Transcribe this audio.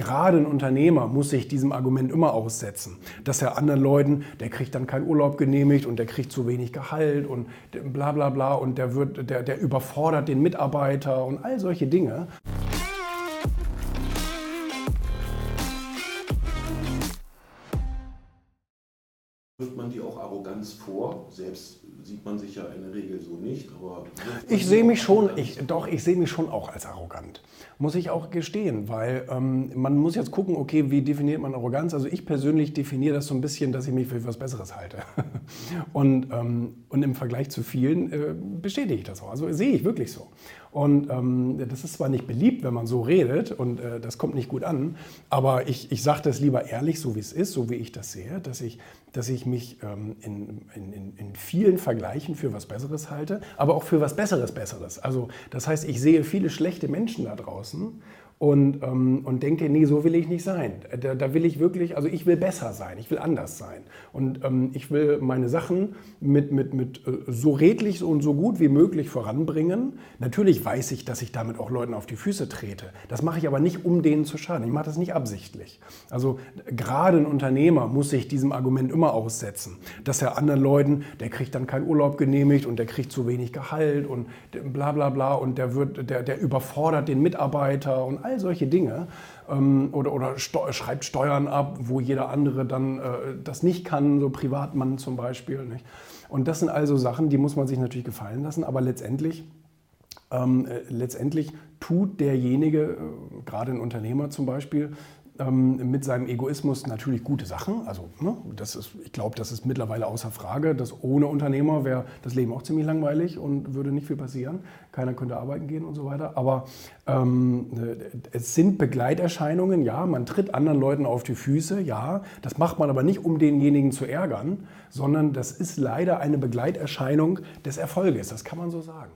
gerade ein Unternehmer muss sich diesem Argument immer aussetzen, dass er anderen Leuten, der kriegt dann keinen Urlaub genehmigt und der kriegt zu wenig Gehalt und bla bla bla und der, wird, der, der überfordert den Mitarbeiter und all solche Dinge. Wirft man dir auch Arroganz vor? Selbst sieht man sich ja in der Regel so nicht, aber. Ich sehe mich schon, ich, doch, ich sehe mich schon auch als arrogant. Muss ich auch gestehen, weil ähm, man muss jetzt gucken, okay, wie definiert man Arroganz? Also ich persönlich definiere das so ein bisschen, dass ich mich für etwas Besseres halte. und, ähm, und im Vergleich zu vielen äh, bestätige ich das auch. Also sehe ich wirklich so. Und ähm, das ist zwar nicht beliebt, wenn man so redet und äh, das kommt nicht gut an, aber ich, ich sage das lieber ehrlich, so wie es ist, so wie ich das sehe, dass ich, dass ich mich ähm, in, in, in vielen Vergleichen für was Besseres halte, aber auch für was Besseres Besseres. Also das heißt, ich sehe viele schlechte Menschen da draußen und, ähm, und denke, nee, so will ich nicht sein. Da, da, will ich wirklich, also ich will besser sein, ich will anders sein. Und ähm, ich will meine Sachen mit, mit, mit äh, so redlich und so gut wie möglich voranbringen. Natürlich weiß ich, dass ich damit auch Leuten auf die Füße trete. Das mache ich aber nicht, um denen zu schaden. Ich mache das nicht absichtlich. Also gerade ein Unternehmer muss sich diesem Argument immer aussetzen, dass er anderen Leuten, der kriegt dann keinen Urlaub genehmigt und der kriegt zu wenig Gehalt und bla bla bla und der, wird, der, der überfordert den Mitarbeiter und all solche Dinge. Ähm, oder oder Steu schreibt Steuern ab, wo jeder andere dann äh, das nicht kann, so Privatmann zum Beispiel. Nicht? Und das sind also Sachen, die muss man sich natürlich gefallen lassen, aber letztendlich, ähm, äh, letztendlich tut derjenige, äh, gerade ein Unternehmer zum Beispiel, ähm, mit seinem Egoismus natürlich gute Sachen. Also ne, das ist, ich glaube, das ist mittlerweile außer Frage, dass ohne Unternehmer wäre das Leben auch ziemlich langweilig und würde nicht viel passieren. Keiner könnte arbeiten gehen und so weiter. Aber ähm, es sind Begleiterscheinungen, ja, man tritt anderen Leuten auf die Füße, ja. Das macht man aber nicht, um denjenigen zu ärgern, sondern das ist leider eine Begleiterscheinung des Erfolges, das kann man so sagen.